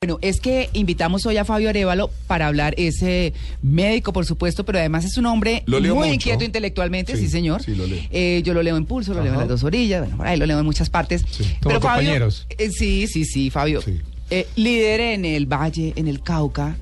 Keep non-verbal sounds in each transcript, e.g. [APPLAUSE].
Bueno, es que invitamos hoy a Fabio Arevalo para hablar, es eh, médico, por supuesto, pero además es un hombre muy mucho. inquieto intelectualmente, sí, Sí, señor. sí, lo leo. Eh, yo lo leo en Pulso, lo leo en las dos orillas, bueno, por ahí lo leo en muchas partes. Como Pero Fabio, compañeros. eh, sí, sí, sí, Fabio. Sí. Eh, líder en el Valle, en el Cauca,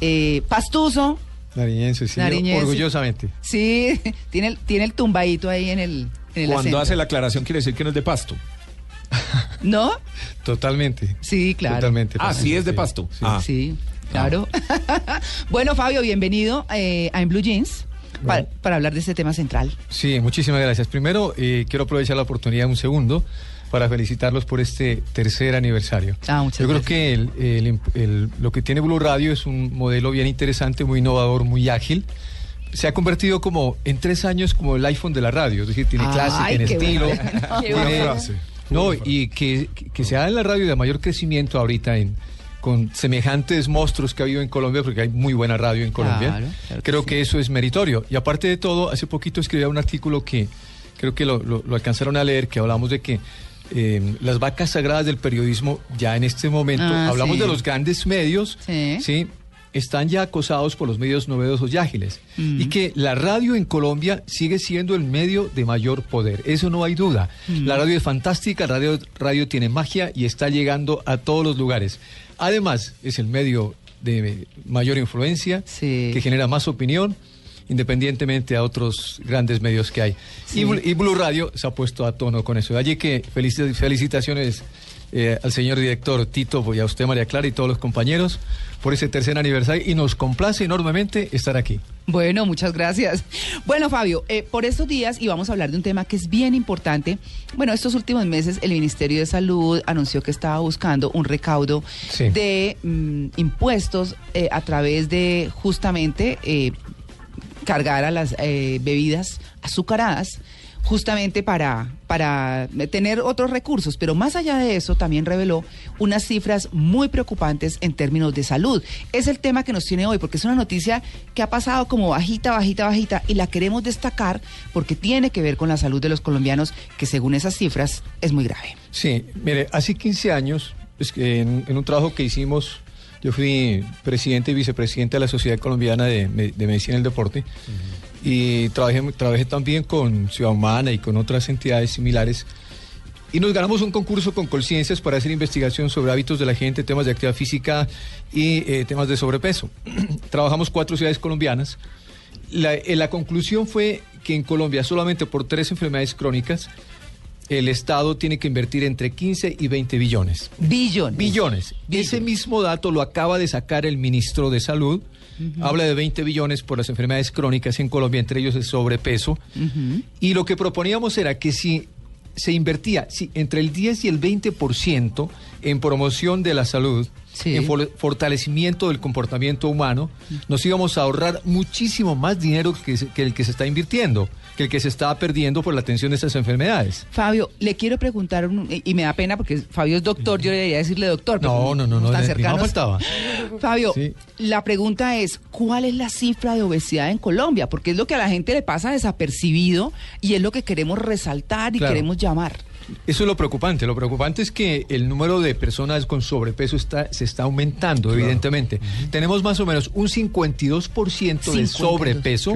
eh, pastuso, Nariñense, sí, Nariñense. orgullosamente. sí, [LAUGHS] tiene el, tiene el tumbadito ahí en el, en el Cuando acento. hace la aclaración quiere decir que no es de pasto. ¿No? Totalmente. Sí, claro. Totalmente. Ah, sí es de pasto. Sí. Ah. Sí, claro. [LAUGHS] bueno, Fabio, bienvenido eh, a En Blue Jeans para, hablar de este tema central. Sí, muchísimas gracias. Primero, eh, quiero aprovechar la oportunidad un segundo para felicitarlos por este tercer aniversario. Ah, muchas Yo creo gracias. que el- el imp- el- lo que tiene Blue Radio es un modelo bien interesante, muy innovador, muy ágil. Se ha convertido como en tres años como el iPhone de la radio, es decir, tiene clase, Ay, tiene qué estilo. bueno. [LAUGHS] Qué tiene- bueno. No, y que, que- sea en la radio de mayor crecimiento ahorita en con semejantes monstruos que ha habido en Colombia, porque hay muy buena radio en Colombia. Claro, claro que creo sí. que eso es meritorio. Y aparte de todo, hace poquito escribía un artículo que creo que lo, lo- lo alcanzaron a leer, que hablamos de que eh, las vacas sagradas del periodismo ya en este momento, Ah, hablamos sí. de los grandes medios, Sí. Están ya acosados por los medios novedosos y ágiles. Mm. Y que la radio en Colombia sigue siendo el medio de mayor poder. Eso no hay duda. Mm. La radio es fantástica, la radio, radio tiene magia y está llegando a todos los lugares. Además, es el medio de mayor influencia, Sí. que genera más opinión, independientemente a otros grandes medios que hay. Sí. Y, y Blue Radio se ha puesto a tono con eso. Allí que felici- felicitaciones eh, al señor director Tito y a usted, María Clara, y todos los compañeros por ese tercer aniversario. Y nos complace enormemente estar aquí. Bueno, muchas gracias. Bueno, Fabio, eh, por estos días y vamos a hablar de un tema que es bien importante. Bueno, estos últimos meses el Ministerio de Salud anunció que estaba buscando un recaudo Sí. de mm, impuestos eh, a través de justamente eh, cargar a las eh, bebidas azucaradas justamente para, para tener otros recursos. Pero más allá de eso, también reveló unas cifras muy preocupantes en términos de salud. Es el tema que nos tiene hoy, porque es una noticia que ha pasado como bajita, bajita, bajita, y la queremos destacar porque tiene que ver con la salud de los colombianos, que según esas cifras es muy grave. Sí, mire, hace 15 años, es que en, en un trabajo que hicimos, yo fui presidente y vicepresidente de la Sociedad Colombiana de, de Medicina del Deporte y trabajé, trabajé también con Ciudad Humana y con otras entidades similares. Y nos ganamos un concurso con Colciencias para hacer investigación sobre hábitos de la gente, temas de actividad física y eh, temas de sobrepeso. [CLEARS THROAT] Trabajamos cuatro ciudades colombianas. La, eh, la conclusión fue que en Colombia solamente por tres enfermedades crónicas el Estado tiene que invertir entre 15 y 20 billones. Billones. Billones. Billones. Ese mismo dato lo acaba de sacar el ministro de Salud. Habla de 20 billones por las enfermedades crónicas en Colombia, entre ellos el sobrepeso. Y lo que proponíamos era que si se invertía si entre el 10 y el 20% en promoción de la salud, Sí. en for- fortalecimiento del comportamiento humano, nos íbamos a ahorrar muchísimo más dinero que, el que se está invirtiendo, que el que se está perdiendo por la atención de estas enfermedades. Fabio, le quiero preguntar, un- y me da pena porque Fabio es doctor, yo debería decirle doctor. pero No, no, no, no, más cercanos. faltaba. Fabio, Sí. la pregunta es, ¿cuál es la cifra de obesidad en Colombia? Porque es lo que a la gente le pasa desapercibido y es lo que queremos resaltar y Claro. queremos llamar. Eso es lo preocupante. Lo preocupante es que el número de personas con sobrepeso está, se está aumentando, evidentemente. Tenemos más o menos un 52% de 52. sobrepeso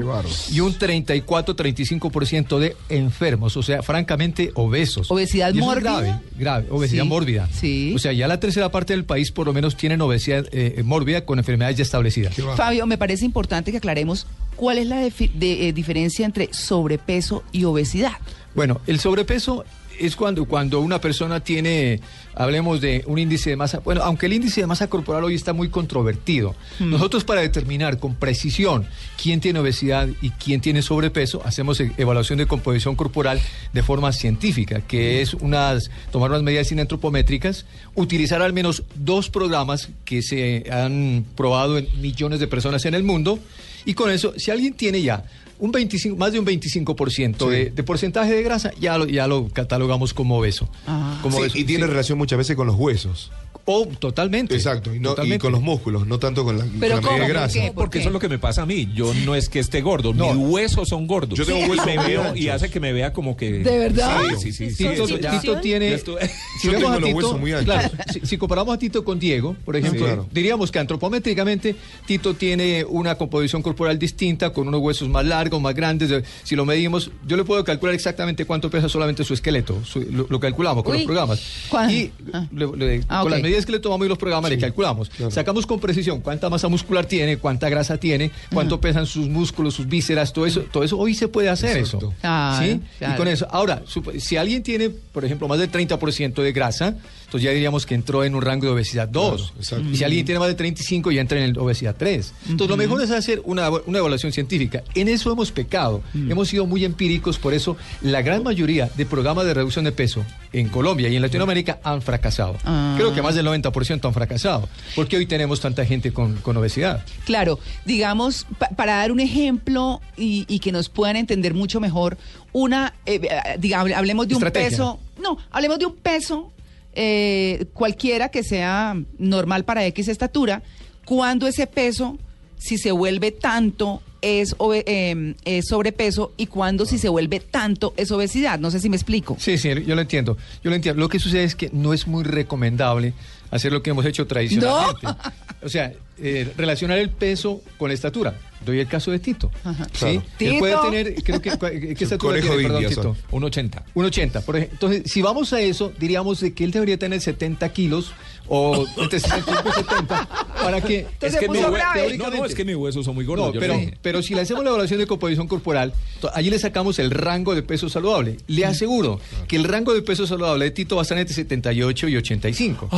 y un 34-35% de enfermos, o sea, francamente obesos. ¿Obesidad mórbida? grave, grave, obesidad Sí, mórbida. sí. O sea, ya la tercera parte del país por lo menos tienen obesidad eh, mórbida con enfermedades ya establecidas. Fabio, me parece importante que aclaremos cuál es la de- eh, diferencia entre sobrepeso y obesidad. Bueno, el sobrepeso es cuando, cuando una persona tiene, hablemos de un índice de masa, bueno, aunque el índice de masa corporal hoy está muy controvertido, nosotros para determinar con precisión quién tiene obesidad y quién tiene sobrepeso, hacemos e- evaluación de composición corporal de forma científica, que es unas, tomar unas medidas antropométricas, utilizar al menos dos programas que se han probado en millones de personas en el mundo, y con eso, si alguien tiene ya un 25, más de un 25% de, de porcentaje de grasa, ya lo, ya lo catalogamos como obeso. Ah. Como Sí, obeso, y tiene sí. relación muchas veces con los huesos. Oh, totalmente. Exacto, y, no- y Totalmente. con los músculos, no tanto con la, con Pero ¿Por grasa. porque eso es lo que me pasa a mí. Yo no es que esté gordo, No. mis huesos son gordos. Yo tengo Y huesos me veo y hace que me vea como que. ¿De verdad? Sí, sí, sí. sí, Tito, tiene. [LAUGHS] Si Yo vemos tengo a los Tito, huesos muy anchos. claro, si, si comparamos a Tito con Diego, por ejemplo, Sí, claro. diríamos que antropométricamente Tito tiene una composición corporal distinta, con unos huesos más largos, más grandes. de- Si lo medimos, yo le puedo calcular exactamente cuánto pesa solamente su esqueleto. su- lo, lo calculamos con Uy. los programas. ¿Cuán- Y ah. le- le- Ah, con las medidas que le tomamos y los programas le calculamos. Sacamos con precisión cuánta masa muscular tiene, cuánta grasa tiene, cuánto pesan sus músculos, sus vísceras, todo eso. Todo eso hoy se puede hacer Exacto. eso. ¿Sí? claro. Y con eso. Ahora, si alguien tiene, por ejemplo, más del 30% de grasa, entonces ya diríamos que entró en un rango de obesidad 2. Claro, exacto. y si alguien tiene más de 35, ya entra en el obesidad 3. Entonces, lo mejor es hacer una, una evaluación científica. En eso hemos pecado. Hemos sido muy empíricos, por eso la gran mayoría de programas de reducción de peso en Colombia y en Latinoamérica han fracasado. Ah. Creo que más del 90% han fracasado. Porque hoy tenemos tanta gente con, con obesidad. Claro, digamos, pa- para dar un ejemplo y, y que nos puedan entender mucho mejor, una, eh, eh, hablemos de un peso, no, hablemos de un peso eh, cualquiera que sea normal para X estatura, cuando ese peso, si se vuelve tanto, es, eh, es sobrepeso y cuando si se vuelve tanto es obesidad. No sé si me explico. Sí, sí, yo lo entiendo. Yo lo entiendo. Lo que sucede es que no es muy recomendable hacer lo que hemos hecho tradicionalmente. [LAUGHS] O sea, eh, relacionar el peso con la estatura. Doy el caso de Tito. ¿sí? Claro. Él Tito. puede tener, creo que, ¿qué Es un estatura tiene, perdón, Tito? Un 80. Un 80, por ejemplo. Entonces, si vamos a eso, diríamos de que él debería tener 70 kilos o entre 65 y 70 para que... Es que se mi grave. No, no, es que mis huesos son muy gordos. No, pero, pero si le hacemos la evaluación de composición corporal, allí le sacamos el rango de peso saludable. Le aseguro que el rango de peso saludable de Tito va a estar entre 78 y 85.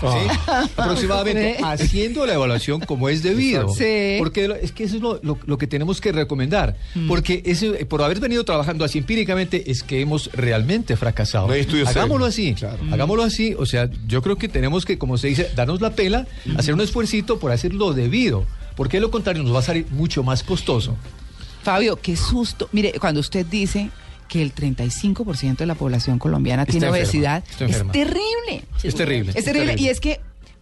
¿Sí? Aproximadamente [LAUGHS] haciendo la evaluación como es debido. Sí. Porque lo- es que eso es lo, lo- lo que tenemos que recomendar. Porque ese, por haber venido trabajando así empíricamente es que hemos realmente fracasado. No hay estudios Hagámoslo así. Claro. Hagámoslo así. O sea, yo creo que tenemos que, como se dice, darnos la pela, hacer un esfuercito por hacer lo debido. Porque de lo contrario nos va a salir mucho más costoso. Fabio, qué susto. Mire, cuando usted dice que el 35% de la población colombiana Está tiene enferma, obesidad, es terrible. Es terrible, Es terrible. Y es que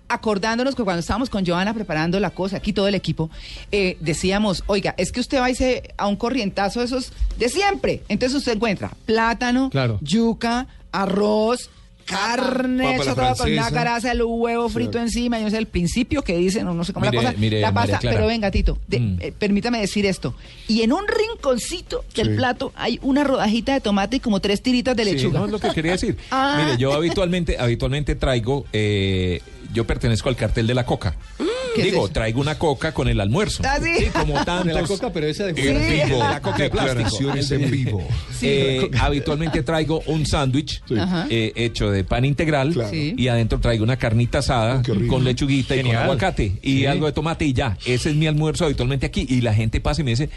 acordándonos que cuando estábamos con Joana preparando la cosa, aquí todo el equipo, eh, decíamos, oiga, es que usted va a irse a un corrientazo de esos de siempre. Entonces usted encuentra plátano, Claro. yuca, arroz, carne, todo con una grasa, el huevo frito encima, yo no sé el principio que dicen, o no sé cómo Mire, la cosa, mire, la pasta, pero venga, Tito, de- Mm. eh, permítame decir esto. Y en un rinconcito del Sí. plato hay una rodajita de tomate y como tres tiritas de Sí, lechuga. no es lo que quería decir. [LAUGHS] Ah. Mire, yo habitualmente, habitualmente traigo, eh, yo pertenezco al cartel de la coca. ¿Qué es Digo, traigo una coca con el almuerzo. ¿Ah, sí? como tantos. De la coca, pero esa de Sí, fuera. de la coca de plástico. En vivo. Eh, habitualmente traigo un sándwich Ajá. eh, hecho de pan integral Claro. Sí. y adentro traigo una carnita asada con lechuguita y con aguacate y Sí. algo de tomate y ya. Ese es mi almuerzo habitualmente aquí y la gente pasa y me dice,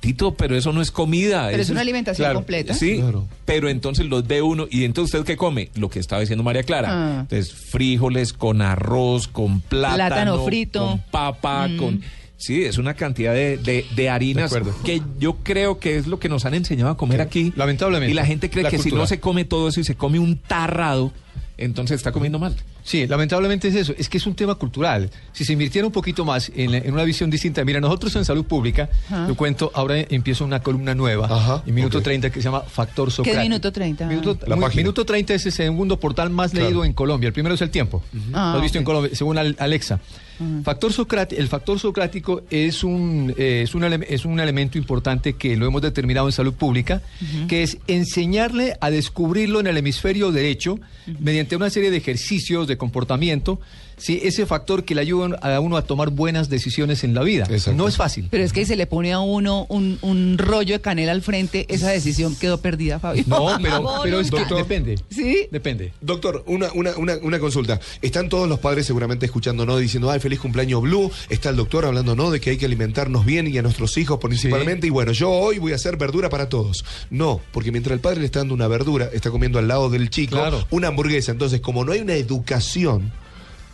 Tito, pero eso no es comida. Pero es una alimentación claro, completa. Sí, Claro. pero entonces los ve uno y entonces usted qué come, lo que estaba diciendo María Clara. Ah. Entonces frijoles con arroz, con plátano, Plátano frito. con papa, Mm. con sí, es una cantidad de, de, de harinas De que yo creo que es lo que nos han enseñado a comer aquí. lamentablemente. Y la gente cree La que si no se come todo eso y se come un tarrado, entonces está comiendo mal. Sí, lamentablemente es eso. Es que es un tema cultural. Si se invirtiera un poquito más en, en una visión distinta. Mira, nosotros en salud pública, Ajá. yo cuento, ahora empieza una columna nueva, Ajá, en minuto ok. 30, que se llama Factor Socrático. Minuto 30? Minuto, La muy- página. Minuto 30 es el segundo portal más Claro. leído en Colombia. El primero es El Tiempo. Ah, Lo has visto en. Colombia, según Al- Alexa. Factor el factor socrático es un, eh, es, un es un elemento importante que lo hemos determinado en salud pública, que es enseñarle a descubrirlo en el hemisferio derecho mediante una serie de ejercicios de comportamiento Sí, ese factor que le ayuda a uno a tomar buenas decisiones en la vida. Exacto. No es fácil. Pero es que si se le pone a uno un, un rollo de canela al frente, esa decisión quedó perdida, Fabio. No, [LAUGHS] pero, pero es que Doctor. depende. ¿Sí? Depende. Doctor, una, una, una, una consulta. Están todos los padres seguramente escuchando, ¿no? Diciendo, ay, feliz cumpleaños Blue. Está el doctor hablando, ¿no? De que hay que alimentarnos bien y a nuestros hijos principalmente. Y bueno, yo hoy voy a hacer verdura para todos. No, porque mientras el padre le está dando una verdura, está comiendo al lado del chico Claro. una hamburguesa. Entonces, como no hay una educación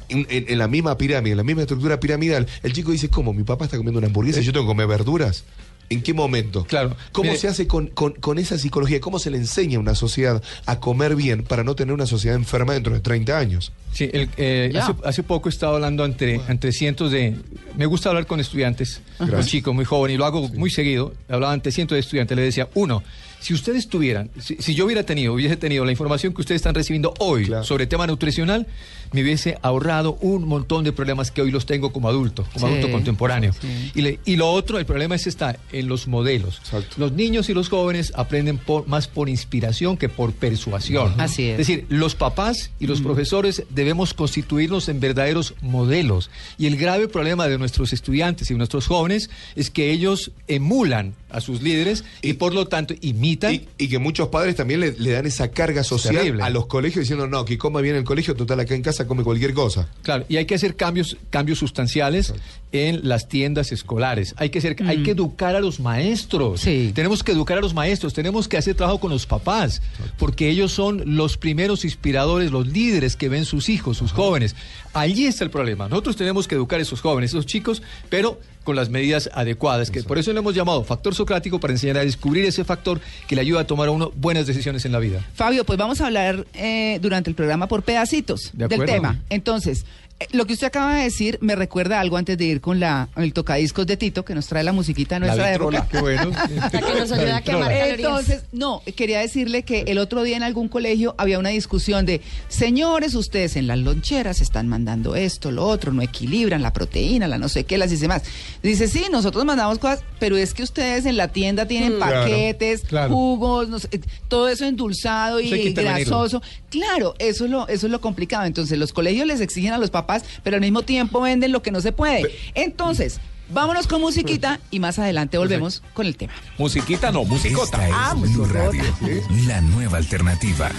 en, en- en la misma pirámide, en la misma estructura piramidal, el chico dice, ¿cómo? ¿Mi papá está comiendo una hamburguesa y yo tengo que comer verduras? ¿En qué momento? Claro. ¿Cómo Mire- se hace con, con- con esa psicología? ¿Cómo se le enseña a una sociedad a comer bien para no tener una sociedad enferma dentro de 30 años? Sí, el- eh, hace, hace poco estaba hablando entre, entre cientos de... Me gusta hablar con estudiantes, con chicos muy jóvenes, y lo hago muy seguido. Hablaba ante cientos de estudiantes, le decía, uno, si ustedes tuvieran, si, si yo hubiera tenido, hubiese tenido la información que ustedes están recibiendo hoy Claro. sobre tema nutricional, me hubiese ahorrado un montón de problemas que hoy los tengo como adulto, como Sí. adulto contemporáneo. Sí. Y, le- y lo otro, el problema es está en los modelos. Exacto. Los niños y los jóvenes aprenden por, más por inspiración que por persuasión. Así es. Es decir, los papás y los profesores debemos constituirnos en verdaderos modelos. Y el grave problema de nuestros estudiantes y nuestros jóvenes es que ellos emulan a sus líderes y, Y- por lo tanto imitan. Y, y que muchos padres también le, le dan esa carga social Terrible. a los colegios diciendo, no, que coma bien el colegio, total, acá en casa come cualquier cosa. Claro, y hay que hacer cambios, cambios sustanciales en las tiendas escolares. Hay que hacer, hay que educar a los maestros. Sí. Tenemos que educar a los maestros, tenemos que hacer trabajo con los papás, porque ellos son los primeros inspiradores, los líderes que ven sus hijos, sus jóvenes. Allí está el problema. Nosotros tenemos que educar a esos jóvenes, esos chicos, pero con las medidas adecuadas, que por eso lo hemos llamado factor socrático para enseñar a descubrir ese factor que le ayuda a tomar a uno buenas decisiones en la vida. Fabio, pues vamos a hablar eh, durante el programa por pedacitos De del acuerdo. tema. Entonces, lo que usted acaba de decir me recuerda algo antes de ir con la el tocadiscos de Tito, que nos trae la musiquita nuestra de vitrola, rola. Qué bueno. [LAUGHS] La que nos ayuda a quemar. Entonces, no, quería decirle que el otro día en algún colegio había una discusión de, señores, ustedes en las loncheras están mandando esto, lo otro, no equilibran la proteína, la no sé qué, las dice más. Dice, sí, nosotros mandamos cosas, pero es que ustedes en la tienda tienen Claro, paquetes, claro. jugos, no sé, eh, todo eso endulzado y grasoso. Claro, eso es lo, eso es lo complicado. Entonces, los colegios les exigen a los papás, pero al mismo tiempo venden lo que no se puede. Entonces, vámonos con musiquita y más adelante volvemos con el tema. Musiquita no, musicota. Esta es Blue Radio, la nueva alternativa.